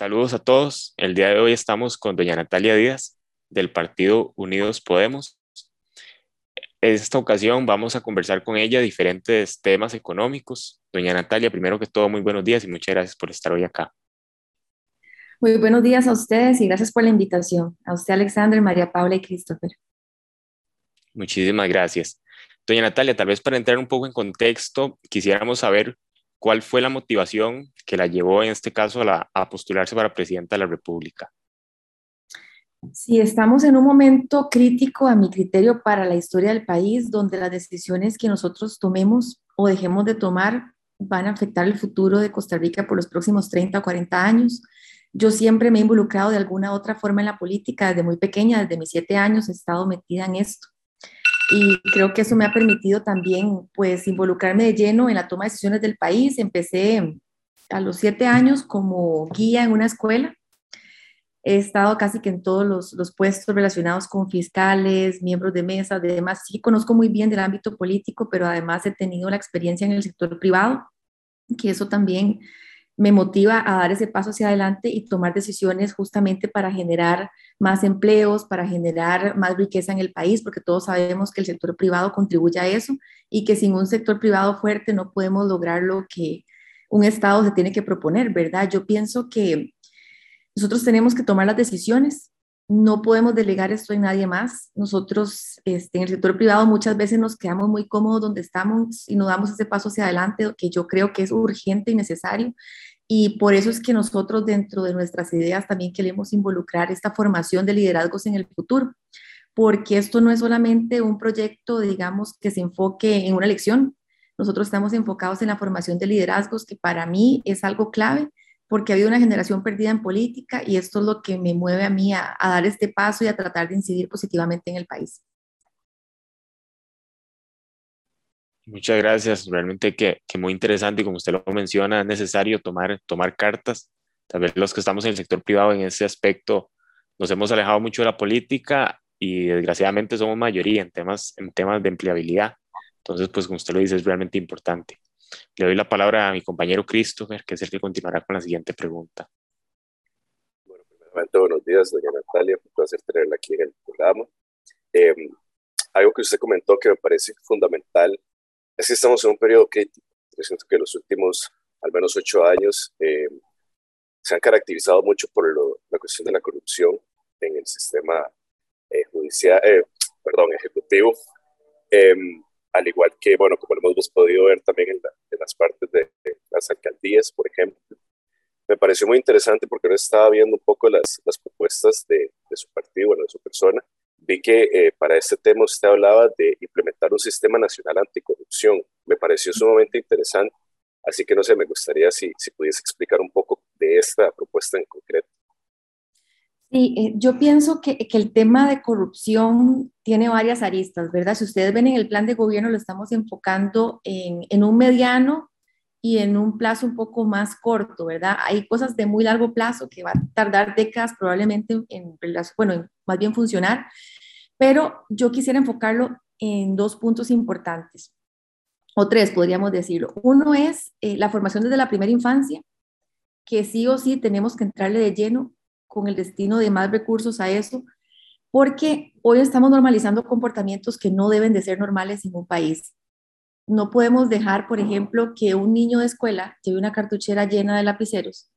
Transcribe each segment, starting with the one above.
Saludos a todos. El día de hoy estamos con doña Natalia Díaz del Partido Unidos Podemos. En esta ocasión vamos a conversar con ella diferentes temas económicos. Doña Natalia, primero que todo, muy buenos días y muchas gracias por estar hoy acá. Muy buenos días a ustedes y gracias por la invitación. A usted, Alexander, María Paula y Christopher. Muchísimas gracias. Doña Natalia, tal vez para entrar un poco en contexto, quisiéramos saber cuál fue la motivación que la llevó en este caso a, postularse para presidenta de la República. Sí, estamos en un momento crítico a mi criterio para la historia del país, donde las decisiones que nosotros tomemos o dejemos de tomar van a afectar el futuro de Costa Rica por los próximos 30 o 40 años. Yo siempre me he involucrado de alguna otra forma en la política, desde muy pequeña, desde mis siete años he estado metida en esto y creo que eso me ha permitido también pues involucrarme de lleno en la toma de decisiones del país. Empecé a los siete años como guía en una escuela. He estado casi que en todos los, los puestos relacionados con fiscales, miembros de mesa, demás. Sí conozco muy bien del ámbito político, pero además he tenido la experiencia en el sector privado, que eso también me motiva a dar ese paso hacia adelante y tomar decisiones justamente para generar más empleos, para generar más riqueza en el país, porque todos sabemos que el sector privado contribuye a eso y que sin un sector privado fuerte no podemos lograr lo que un Estado se tiene que proponer, ¿verdad? Yo pienso que nosotros tenemos que tomar las decisiones, no podemos delegar esto en nadie más. Nosotros este, en el sector privado muchas veces nos quedamos muy cómodos donde estamos y no damos ese paso hacia adelante que yo creo que es urgente y necesario. Y por eso es que nosotros dentro de nuestras ideas también queremos involucrar esta formación de liderazgos en el futuro, porque esto no es solamente un proyecto, digamos, que se enfoque en una elección. Nosotros estamos enfocados en la formación de liderazgos, que para mí es algo clave, porque ha habido una generación perdida en política y esto es lo que me mueve a mí a, a dar este paso y a tratar de incidir positivamente en el país. Muchas gracias, realmente que, que, muy interesante y como usted lo menciona, es necesario tomar, tomar cartas. Tal vez los que estamos en el sector privado en ese aspecto nos hemos alejado mucho de la política y desgraciadamente somos mayoría en temas, en temas de empleabilidad. Entonces, pues como usted lo dice, es realmente importante. Le doy la palabra a mi compañero Christopher, que es el que continuará con la siguiente pregunta. Bueno, primeramente, buenos días, doña Natalia, un placer tenerla aquí en el programa. Eh, algo que usted comentó que me parece fundamental es que estamos en un periodo crítico. Yo siento que los últimos al menos ocho años eh, se han caracterizado mucho por la cuestión de la corrupción en el sistema eh, judicial, eh, perdón, ejecutivo, em, al igual que, bueno, como lo hemos podido ver también en, las partes de, las alcaldías, por ejemplo. Me pareció muy interesante porque no estaba viendo un poco las, propuestas de, de su partido, bueno, de su persona, vi que eh, para este tema usted hablaba de implementar un sistema nacional anticorrupción. Me pareció sumamente interesante, así que no sé, me gustaría si, si pudiese explicar un poco de esta propuesta en concreto. Sí, eh, yo pienso que, que, el tema de corrupción tiene varias aristas, ¿verdad? Si ustedes ven en el plan de gobierno, lo estamos enfocando en, en un mediano y en un plazo un poco más corto, ¿verdad? Hay cosas de muy largo plazo que va a tardar décadas probablemente en, bueno, más bien funcionar, pero yo quisiera enfocarlo en dos puntos importantes, o tres podríamos decirlo. Uno es eh, la formación desde la primera infancia, que sí o sí tenemos que entrarle de lleno con el destino de más recursos a eso, porque hoy estamos normalizando comportamientos que no deben de ser normales en un país no podemos dejar, por ejemplo, que un niño de escuela lleve una cartuchera llena de lapiceros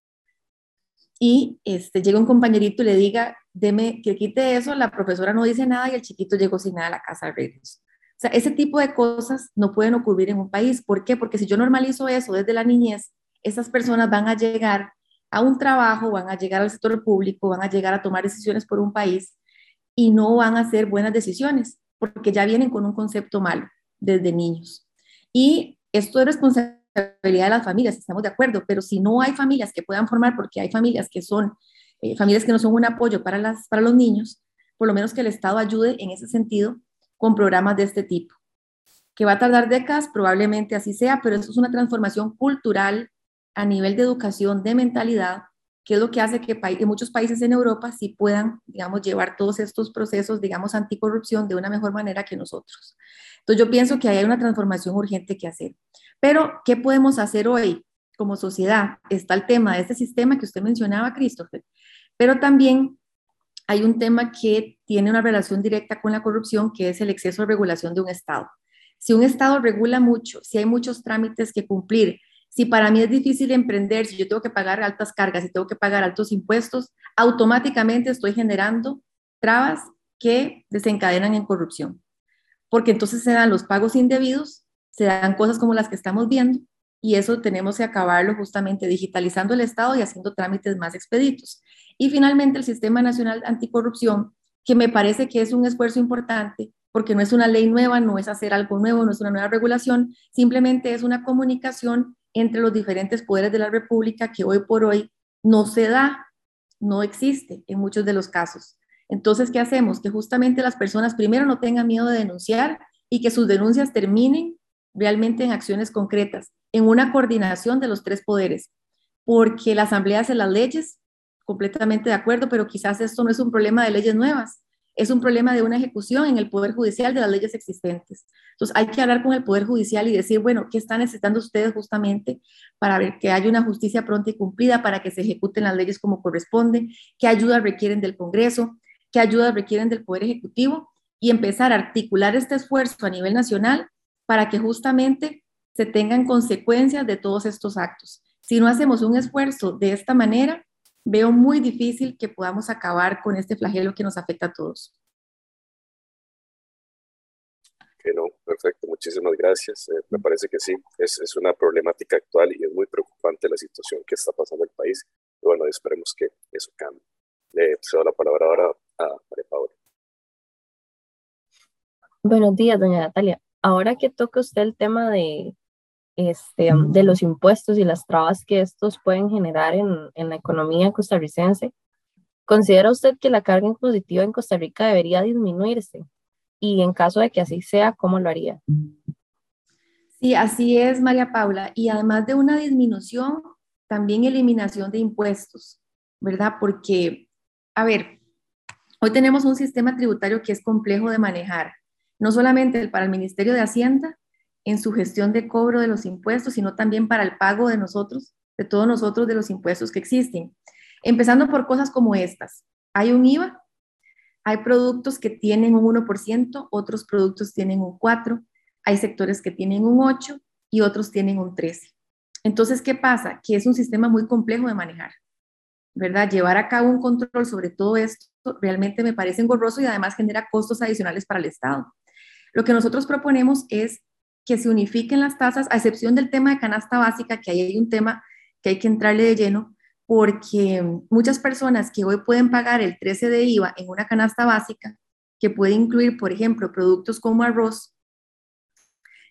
y este, llegue un compañerito y le diga, deme que quite eso, la profesora no dice nada y el chiquito llegó sin nada a la casa de regreso. O sea, ese tipo de cosas no pueden ocurrir en un país. ¿Por qué? Porque si yo normalizo eso desde la niñez, esas personas van a llegar a un trabajo, van a llegar al sector público, van a llegar a tomar decisiones por un país y no van a hacer buenas decisiones porque ya vienen con un concepto malo desde niños. Y esto es responsabilidad de las familias, estamos de acuerdo, pero si no hay familias que puedan formar, porque hay familias que son eh, familias que no son un apoyo para, las, para los niños, por lo menos que el Estado ayude en ese sentido con programas de este tipo. Que va a tardar décadas, probablemente así sea, pero eso es una transformación cultural a nivel de educación, de mentalidad, que es lo que hace que, muchos países en Europa sí puedan, digamos, llevar todos estos procesos, digamos, anticorrupción de una mejor manera que nosotros. Entonces yo pienso que hay una transformación urgente que hacer. Pero, ¿qué podemos hacer hoy? como sociedad. Está el tema de este sistema que usted mencionaba, Christopher, pero también hay un tema que tiene una relación directa con la corrupción, que es el exceso de regulación de un Estado. Si un Estado regula mucho, si hay muchos trámites que cumplir, si para mí es difícil emprender, si yo tengo que pagar altas cargas, si tengo que pagar altos impuestos, automáticamente estoy generando trabas que desencadenan en corrupción. Porque entonces se dan los pagos indebidos, se dan cosas como las que estamos viendo, y eso tenemos que acabarlo justamente digitalizando el Estado y haciendo trámites más expeditos. Y finalmente el Sistema Nacional Anticorrupción, que me parece que es un esfuerzo importante porque no es una ley nueva, no es hacer algo nuevo, no es una nueva regulación, simplemente es una comunicación entre los diferentes poderes de la República que hoy por hoy no se da, no existe en muchos de los casos. Entonces, ¿qué hacemos? Que justamente las personas primero no tengan miedo de denunciar y que sus denuncias terminen realmente en acciones concretas en una coordinación de los tres poderes, porque la Asamblea hace las leyes, completamente de acuerdo, pero quizás esto no es un problema de leyes nuevas, es un problema de una ejecución en el Poder Judicial de las leyes existentes. Entonces hay que hablar con el Poder Judicial y decir, bueno, ¿qué están necesitando ustedes justamente para ver que haya una justicia pronta y cumplida, para que se ejecuten las leyes como corresponde? ¿Qué ayuda requieren del Congreso? ¿Qué ayuda requieren del Poder Ejecutivo? Y empezar a articular este esfuerzo a nivel nacional para que justamente se tengan consecuencias de todos estos actos. Si no hacemos un esfuerzo de esta manera, veo muy difícil que podamos acabar con este flagelo que nos afecta a todos. Que no, perfecto, muchísimas gracias. Eh, me parece que sí, es, es, una problemática actual y es muy preocupante la situación que está pasando en el país. Y bueno, esperemos que eso cambie. Le cedo la palabra ahora a María Paula. Buenos días, doña Natalia. Ahora que toca usted el tema de, este, de los impuestos y las trabas que estos pueden generar en, en la economía costarricense, ¿considera usted que la carga impositiva en Costa Rica debería disminuirse? Y en caso de que así sea, ¿cómo lo haría? Sí, así es, María Paula. Y además de una disminución, también eliminación de impuestos, ¿verdad? Porque, a ver, hoy tenemos un sistema tributario que es complejo de manejar, no solamente para el Ministerio de Hacienda, en su gestión de cobro de los impuestos, sino también para el pago de nosotros, de todos nosotros, de los impuestos que existen. Empezando por cosas como estas. Hay un IVA, hay productos que tienen un 1%, otros productos tienen un 4%, hay sectores que tienen un 8% y otros tienen un 13%. Entonces, ¿qué pasa? Que es un sistema muy complejo de manejar, ¿verdad? Llevar a cabo un control sobre todo esto realmente me parece engorroso y además genera costos adicionales para el Estado. Lo que nosotros proponemos es que se unifiquen las tasas, a excepción del tema de canasta básica, que ahí hay un tema que hay que entrarle de lleno, porque muchas personas que hoy pueden pagar el 13 de IVA en una canasta básica, que puede incluir, por ejemplo, productos como arroz,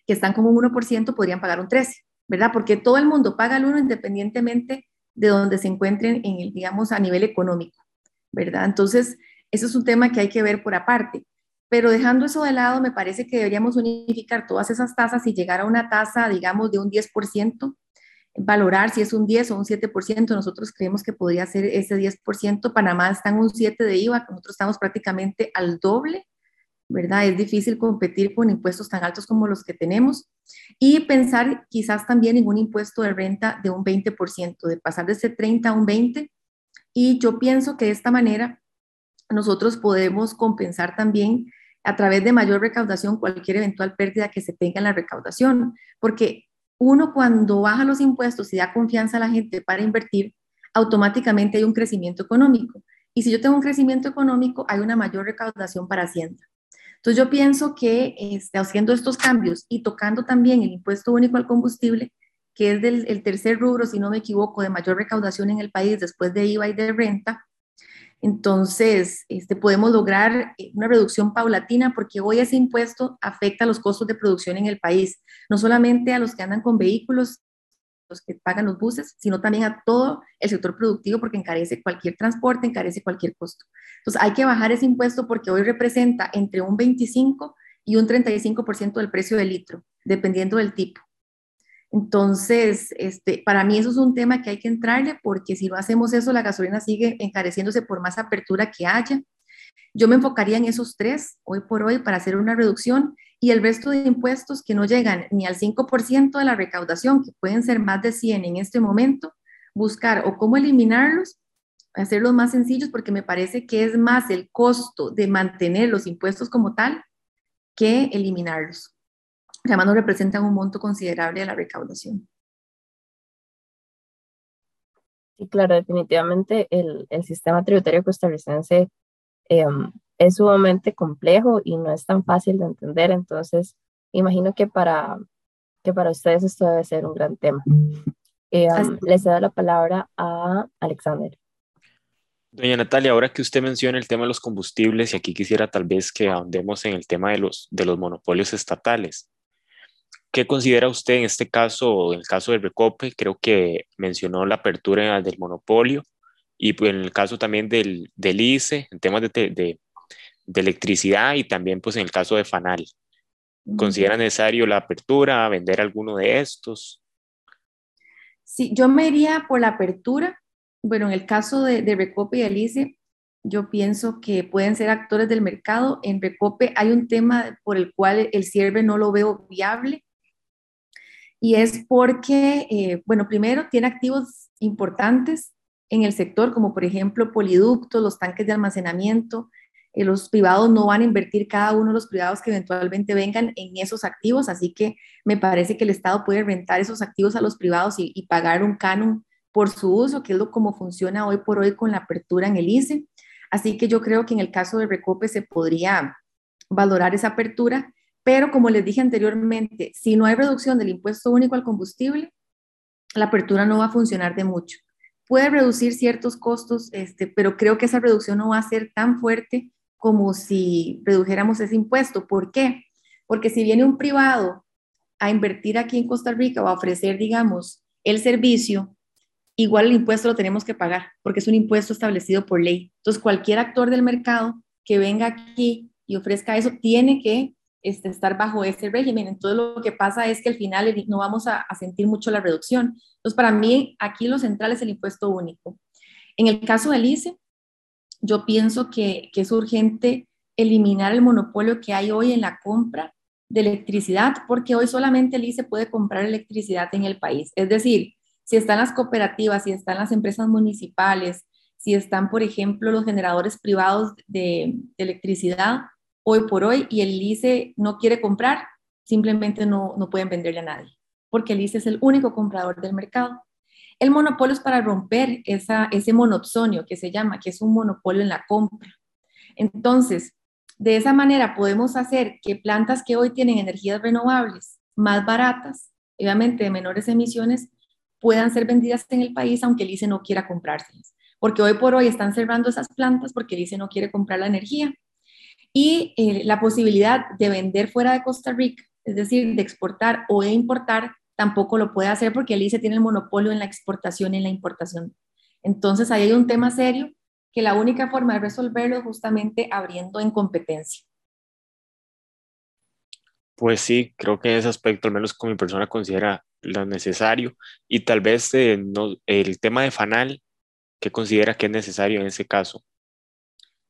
que están como un 1%, podrían pagar un 13, ¿verdad? Porque todo el mundo paga el 1 independientemente de donde se encuentren en el, digamos, a nivel económico, ¿verdad? Entonces, eso es un tema que hay que ver por aparte. Pero dejando eso de lado, me parece que deberíamos unificar todas esas tasas y llegar a una tasa, digamos, de un 10%, valorar si es un 10 o un 7%. Nosotros creemos que podría ser ese 10%. Panamá está en un 7 de IVA, nosotros estamos prácticamente al doble, ¿verdad? Es difícil competir con impuestos tan altos como los que tenemos. Y pensar quizás también en un impuesto de renta de un 20%, de pasar de ese 30 a un 20%. Y yo pienso que de esta manera nosotros podemos compensar también a través de mayor recaudación cualquier eventual pérdida que se tenga en la recaudación, porque uno cuando baja los impuestos y da confianza a la gente para invertir, automáticamente hay un crecimiento económico. Y si yo tengo un crecimiento económico, hay una mayor recaudación para Hacienda. Entonces yo pienso que este, haciendo estos cambios y tocando también el impuesto único al combustible, que es del, el tercer rubro, si no me equivoco, de mayor recaudación en el país después de IVA y de renta, entonces, este, podemos lograr eh, una reducción paulatina porque hoy ese impuesto afecta a los costos de producción en el país, no solamente a los que andan con vehículos, los que pagan los buses, sino también a todo el sector productivo porque encarece cualquier transporte, encarece cualquier costo. Entonces, hay que bajar ese impuesto porque hoy representa entre un 25 y un 35% del precio del litro, dependiendo del tipo. Entonces, este, para mí eso es un tema que hay que entrarle porque si no hacemos eso, la gasolina sigue encareciéndose por más apertura que haya. Yo me enfocaría en esos tres hoy por hoy para hacer una reducción y el resto de impuestos que no llegan ni al 5% de la recaudación, que pueden ser más de 100 en este momento, buscar o cómo eliminarlos, hacerlos más sencillos, porque me parece que es más el costo de mantener los impuestos como tal que eliminarlos. Además, no representan un monto considerable de la recaudación. Sí, claro, definitivamente el, el sistema tributario costarricense em, es sumamente complejo y no es tan fácil de entender, entonces imagino que para, que para ustedes esto debe ser un gran tema. Em, les cedo la palabra a Alexander. Doña Natalia, ahora que usted menciona el tema de los combustibles, y aquí quisiera tal vez que ahondemos en el tema de los, de los monopolios estatales. ¿Qué considera usted en este caso, en el caso del Recope? Creo que mencionó la apertura del monopolio y pues, en el caso también del, del ICE, en temas de, de, de, electricidad y también pues en el caso de FANAL. ¿Considera necesario la apertura, vender alguno de estos? Sí, yo me iría por la apertura. Bueno, en el caso de, de Recope y del ICE, yo pienso que pueden ser actores del mercado. En Recope hay un tema por el cual el cierre no lo veo viable y es porque, eh, bueno, primero tiene activos importantes en el sector, como por ejemplo poliductos, los tanques de almacenamiento. Eh, los privados no van a invertir cada uno de los privados que eventualmente vengan en esos activos, así que me parece que el Estado puede rentar esos activos a los privados y, pagar un canon por su uso, que es lo como funciona hoy por hoy con la apertura en el ICE. Así que yo creo que en el caso de Recope se podría valorar esa apertura pero como les dije anteriormente, si no hay reducción del impuesto único al combustible, la apertura no va a funcionar de mucho. Puede reducir ciertos costos, este, pero creo que esa reducción no va a ser tan fuerte como si redujéramos ese impuesto. ¿Por qué? Porque si viene un privado a invertir aquí en Costa Rica o a ofrecer, digamos, el servicio, igual el impuesto lo tenemos que pagar, porque es un impuesto establecido por ley. Entonces, cualquier actor del mercado que venga aquí y ofrezca eso, tiene que este, estar bajo ese régimen. Entonces lo que pasa es que al final no vamos a, sentir mucho la reducción. Entonces para mí aquí lo central es el impuesto único. En el caso del ICE, yo pienso que, es urgente eliminar el monopolio que hay hoy en la compra de electricidad, porque hoy solamente el ICE puede comprar electricidad en el país. Es decir, si están las cooperativas, si están las empresas municipales, si están, por ejemplo, los generadores privados de electricidad, hoy por hoy y el ICE no quiere comprar, simplemente no, no pueden venderle a nadie, porque el ICE es el único comprador del mercado. El monopolio es para romper ese monopsonio que se llama, que es un monopolio en la compra. Entonces, de esa manera podemos hacer que plantas que hoy tienen energías renovables más baratas, obviamente de menores emisiones, puedan ser vendidas en el país aunque el ICE no quiera comprárselas. Porque hoy por hoy están cerrando esas plantas porque el ICE no quiere comprar la energía y eh, la posibilidad de vender fuera de Costa Rica, es decir, de exportar o de importar, tampoco lo puede hacer porque el ICE tiene el monopolio en la exportación y en la importación. Entonces, ahí hay un tema serio que la única forma de resolverlo es justamente abriendo en competencia. Pues sí, creo que en ese aspecto, al menos como mi persona considera lo necesario. Y tal vez eh, el tema de FANAL, ¿qué considera que es necesario en ese caso?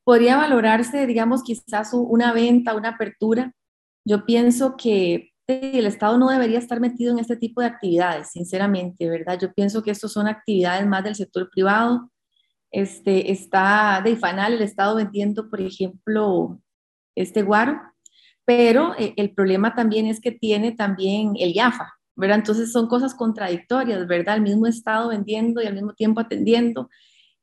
Podría valorarse, digamos, quizás una venta, una apertura. Yo pienso que el Estado no debería estar metido en este tipo de actividades, sinceramente, ¿verdad? Yo pienso que estos son actividades más del sector privado. Este, está de IFANAL el Estado vendiendo, por ejemplo, este guaro, pero eh, el problema también es que tiene también el IAFA, ¿verdad? Entonces son cosas contradictorias, ¿verdad? El mismo Estado vendiendo y al mismo tiempo atendiendo.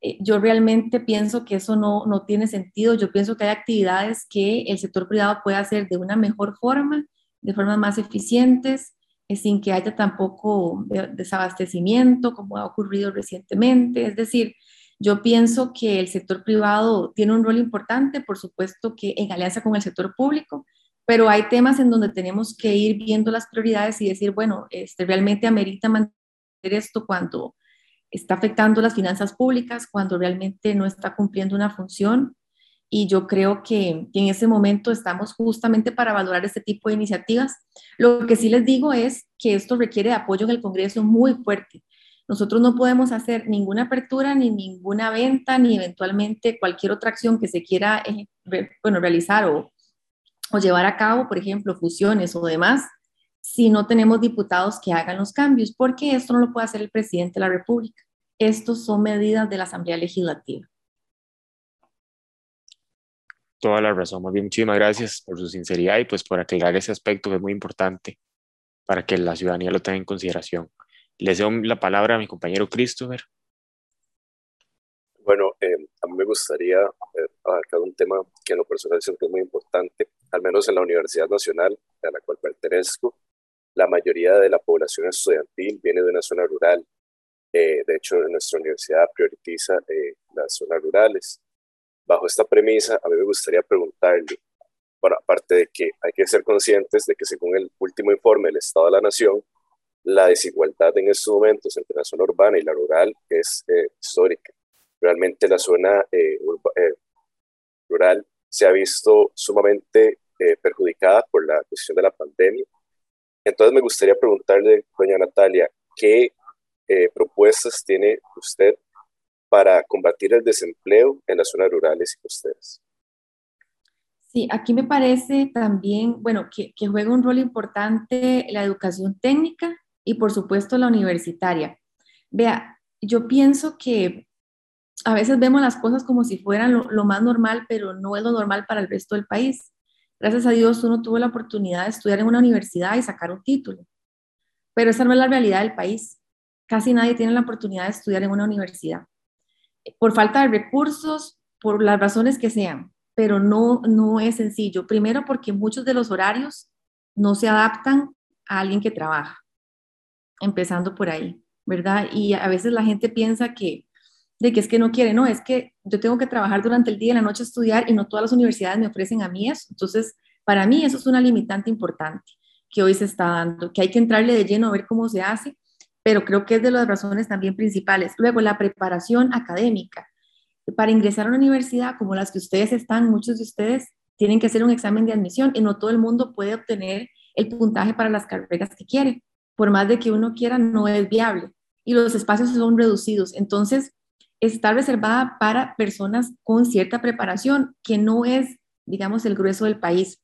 Eh, yo realmente pienso que eso no, no tiene sentido. Yo pienso que hay actividades que el sector privado puede hacer de una mejor forma, de formas más eficientes, eh, sin que haya tampoco desabastecimiento, como ha ocurrido recientemente. Es decir, yo pienso que el sector privado tiene un rol importante, por supuesto que en alianza con el sector público, pero hay temas en donde tenemos que ir viendo las prioridades y decir, bueno, este, realmente amerita mantener esto cuando está afectando las finanzas públicas cuando realmente no está cumpliendo una función. Y yo creo que, en ese momento estamos justamente para valorar este tipo de iniciativas. Lo que sí les digo es que esto requiere de apoyo en el Congreso muy fuerte. nosotros no podemos hacer ninguna apertura ni ninguna venta ni eventualmente cualquier otra acción que se quiera eh, bueno, realizar o, o llevar a cabo, por ejemplo, fusiones o demás, si no tenemos diputados que hagan los cambios, porque esto no lo puede hacer el presidente de la República. Estos son medidas de la Asamblea Legislativa. Toda la razón. Más bien, muchísimas gracias por su sinceridad y pues por aclarar ese aspecto que es muy importante para que la ciudadanía lo tenga en consideración. Le doy la palabra a mi compañero Christopher. Bueno, eh, a mí me gustaría eh, abarcar un tema que en lo personal siento es muy importante, al menos en la Universidad Nacional a la cual pertenezco. La mayoría de la población estudiantil viene de una zona rural. Eh, de hecho, nuestra universidad prioriza las zonas rurales. Bajo esta premisa, a mí me gustaría preguntarle, bueno, aparte de que hay que ser conscientes de que según el último informe del Estado de la Nación, la desigualdad en estos momentos entre la zona urbana y la rural es histórica realmente la zona eh, eh, rural se ha visto sumamente eh, perjudicada por la cuestión de la pandemia. Entonces me gustaría preguntarle, doña Natalia, ¿qué propuestas tiene usted para combatir el desempleo en las zonas rurales y costeras? Sí, aquí me parece también, bueno, que, que juega un rol importante la educación técnica y por supuesto la universitaria. Vea, yo pienso que a veces vemos las cosas como si fueran lo, más normal, pero no es lo normal para el resto del país. Gracias a Dios uno tuvo la oportunidad de estudiar en una universidad y sacar un título, pero esa no es la realidad del país. Casi nadie tiene la oportunidad de estudiar en una universidad, por falta de recursos, por las razones que sean, pero no, no es sencillo. Primero porque muchos de los horarios no se adaptan a alguien que trabaja, empezando por ahí, ¿verdad? Y a veces la gente piensa que de que es que no quiere, no, es que yo tengo que trabajar durante el día y la noche estudiar y no todas las universidades me ofrecen a mí eso. Entonces, para mí eso es una limitante importante que hoy se está dando, que hay que entrarle de lleno a ver cómo se hace, pero creo que es de las razones también principales. Luego, la preparación académica. Para ingresar a una universidad como las que ustedes están, muchos de ustedes tienen que hacer un examen de admisión y no todo el mundo puede obtener el puntaje para las carreras que quiere. Por más de que uno quiera, no es viable y los espacios son reducidos. Entonces, está reservada para personas con cierta preparación, que no es, digamos, el grueso del país.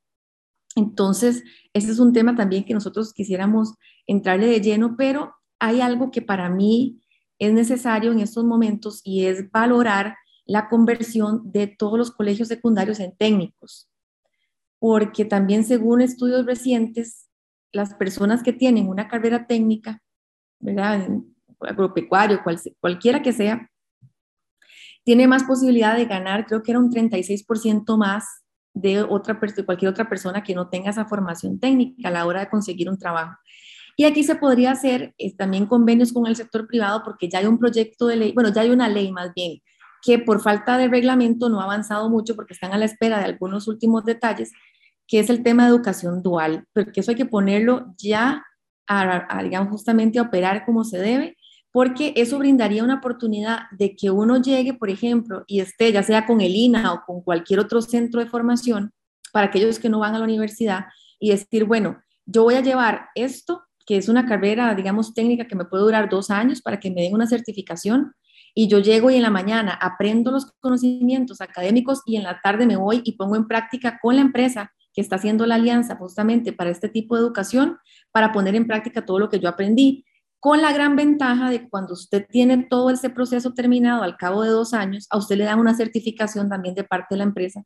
Entonces, ese es un tema también que nosotros quisiéramos entrarle de lleno, pero hay algo que para mí es necesario en estos momentos y es valorar la conversión de todos los colegios secundarios en técnicos, porque también según estudios recientes, las personas que tienen una carrera técnica, ¿verdad? agropecuario, cualquiera que sea, tiene más posibilidad de ganar, creo que era un 36% más de, otra, de cualquier otra persona que no tenga esa formación técnica a la hora de conseguir un trabajo. Y aquí se podría hacer eh, también convenios con el sector privado porque ya hay un proyecto de ley, bueno, ya hay una ley más bien, que por falta de reglamento no ha avanzado mucho porque están a la espera de algunos últimos detalles, que es el tema de educación dual, porque eso hay que ponerlo ya a, a digamos, justamente a operar como se debe porque eso brindaría una oportunidad de que uno llegue, por ejemplo, y esté ya sea con el INA o con cualquier otro centro de formación, para aquellos que no van a la universidad, y decir, bueno, yo voy a llevar esto, que es una carrera, digamos, técnica que me puede durar dos años para que me den una certificación, y yo llego y en la mañana aprendo los conocimientos académicos y en la tarde me voy y pongo en práctica con la empresa que está haciendo la alianza justamente para este tipo de educación, para poner en práctica todo lo que yo aprendí con la gran ventaja de cuando usted tiene todo ese proceso terminado al cabo de dos años, a usted le dan una certificación también de parte de la empresa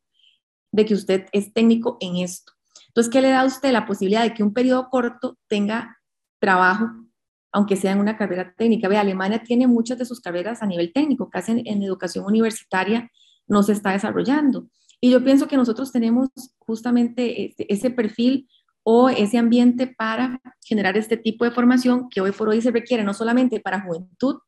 de que usted es técnico en esto. Entonces, ¿qué le da a usted la posibilidad de que un periodo corto tenga trabajo, aunque sea en una carrera técnica? Ve, Alemania tiene muchas de sus carreras a nivel técnico, casi en, educación universitaria no se está desarrollando. Y yo pienso que nosotros tenemos justamente este, ese perfil o ese ambiente para generar este tipo de formación que hoy por hoy se requiere no solamente para juventud,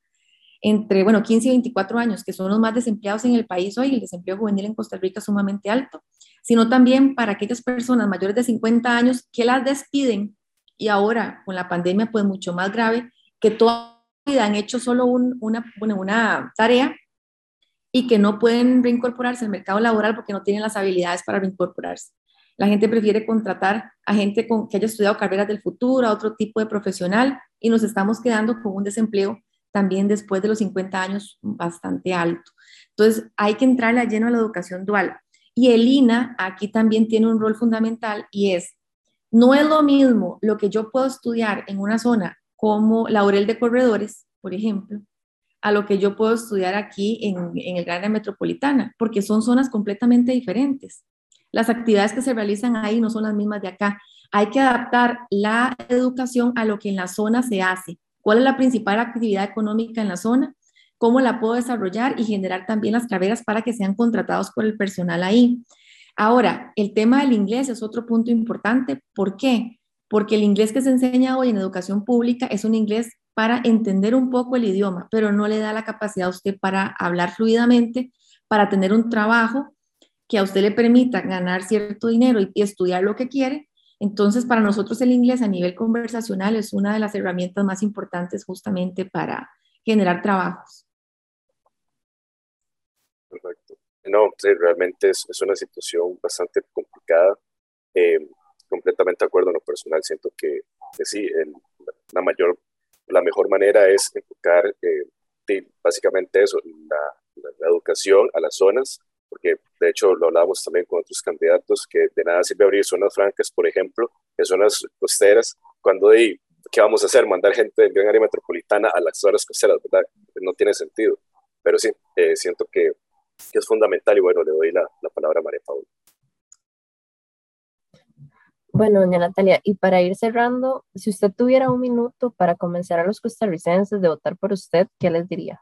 entre, bueno, 15 y 24 años, que son los más desempleados en el país hoy, el desempleo juvenil en Costa Rica es sumamente alto, sino también para aquellas personas mayores de 50 años que las despiden y ahora con la pandemia pues mucho más grave, que toda vida han hecho solo una tarea y que no pueden reincorporarse al mercado laboral porque no tienen las habilidades para reincorporarse. La gente prefiere contratar a gente con, que haya estudiado carreras del futuro, a otro tipo de profesional, y nos estamos quedando con un desempleo también después de los 50 años bastante alto. Entonces, hay que entrarle lleno a la educación dual. Y el INA aquí también tiene un rol fundamental y es, no es lo mismo lo que yo puedo estudiar en una zona como Laurel de Corredores, por ejemplo, a lo que yo puedo estudiar aquí en, en el área metropolitana, porque son zonas completamente diferentes. Las actividades que se realizan ahí no son las mismas de acá. Hay que adaptar la educación a lo que en la zona se hace. ¿Cuál es la principal actividad económica en la zona? ¿Cómo la puedo desarrollar y generar también las carreras para que sean contratados por el personal ahí? Ahora, el tema del inglés es otro punto importante. ¿Por qué? Porque el inglés que se enseña hoy en educación pública es un inglés para entender un poco el idioma, pero no le da la capacidad a usted para hablar fluidamente, para tener un trabajo que a usted le permita ganar cierto dinero y, estudiar lo que quiere. Entonces, para nosotros el inglés a nivel conversacional es una de las herramientas más importantes justamente para generar trabajos. Perfecto. No, realmente es, es, una situación bastante complicada. Eh, completamente de acuerdo en lo personal. Siento que, sí, la mayor la mejor manera es enfocar eh, básicamente eso, la, educación a las zonas, porque de hecho lo hablábamos también con otros candidatos, que de nada sirve abrir zonas francas, por ejemplo, en zonas costeras, cuando de, ¿qué vamos a hacer? Mandar gente del gran área metropolitana a las zonas costeras, ¿verdad? No tiene sentido. Pero sí, eh, siento que, que, es fundamental y bueno, le doy la, la palabra a María Paula. Bueno, doña Natalia, y para ir cerrando, si usted tuviera un minuto para convencer a los costarricenses de votar por usted, ¿qué les diría?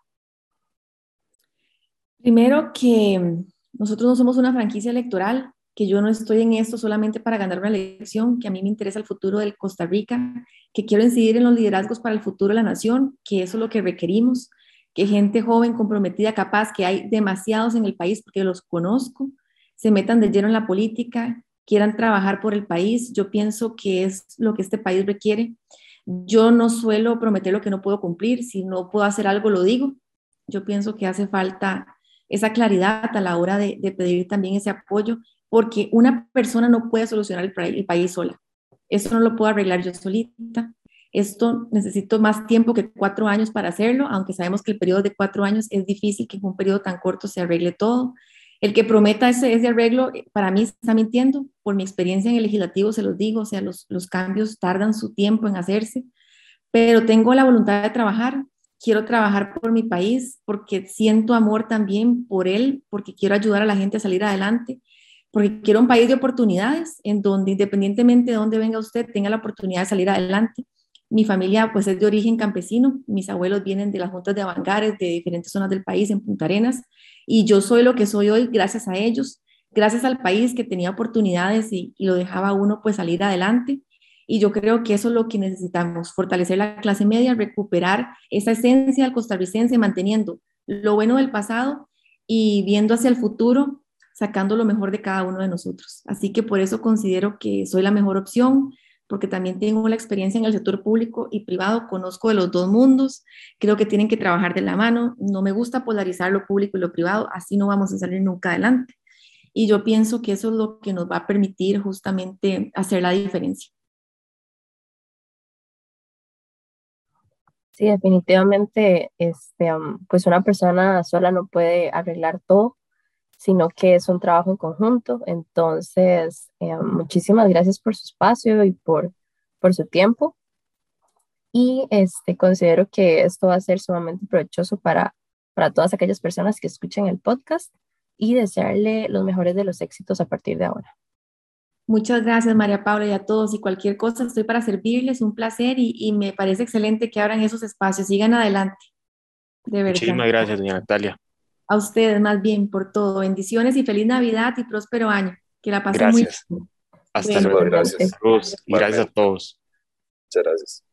Primero que nosotros no somos una franquicia electoral, que yo no estoy en esto solamente para ganar una elección, que a mí me interesa el futuro de Costa Rica, que quiero incidir en los liderazgos para el futuro de la nación, que eso es lo que requerimos, que gente joven, comprometida, capaz, que hay demasiados en el país porque los conozco, se metan de lleno en la política, quieran trabajar por el país. Yo pienso que es lo que este país requiere. Yo no suelo prometer lo que no puedo cumplir. Si no puedo hacer algo, lo digo. Yo pienso que hace falta esa claridad a la hora de, pedir también ese apoyo, porque una persona no puede solucionar el, país sola. Esto no lo puedo arreglar yo solita. Esto necesito más tiempo que cuatro años para hacerlo, aunque sabemos que el periodo de cuatro años es difícil que en un periodo tan corto se arregle todo. El que prometa ese, ese, arreglo, eh, para mí está mintiendo. Por mi experiencia en el legislativo se los digo, o sea, los, los cambios tardan su tiempo en hacerse, pero tengo la voluntad de trabajar. Quiero trabajar por mi país porque siento amor también por él, porque quiero ayudar a la gente a salir adelante, porque quiero un país de oportunidades en donde independientemente de dónde venga usted, tenga la oportunidad de salir adelante. Mi familia pues es de origen campesino, mis abuelos vienen de las juntas de Avangares, de diferentes zonas del país, en Punta Arenas, y yo soy lo que soy hoy gracias a ellos, gracias al país que tenía oportunidades y, lo dejaba uno pues salir adelante. Y yo creo que eso es lo que necesitamos, fortalecer la clase media, recuperar esa esencia del costarricense, manteniendo lo bueno del pasado y viendo hacia el futuro, sacando lo mejor de cada uno de nosotros. Así que por eso considero que soy la mejor opción, porque también tengo la experiencia en el sector público y privado, conozco de los dos mundos, creo que tienen que trabajar de la mano, no me gusta polarizar lo público y lo privado, así no vamos a salir nunca adelante. Y yo pienso que eso es lo que nos va a permitir justamente hacer la diferencia. Sí, definitivamente, este, pues una persona sola no puede arreglar todo, sino que es un trabajo en conjunto. Entonces, eh, muchísimas gracias por su espacio y por, por su tiempo. Y este, considero que esto va a ser sumamente provechoso para, para todas aquellas personas que escuchen el podcast y desearle los mejores de los éxitos a partir de ahora. Muchas gracias, María Paula, y a todos. Y cualquier cosa, estoy para servirles. Un placer y, y me parece excelente que abran esos espacios. Sigan adelante. De verdad. Muchísimas gracias, doña Natalia a ustedes más bien por todo. Bendiciones y feliz Navidad y próspero año. Que la pasen muy bien. Hasta luego. Gracias. Y gracias a todos. Muchas gracias.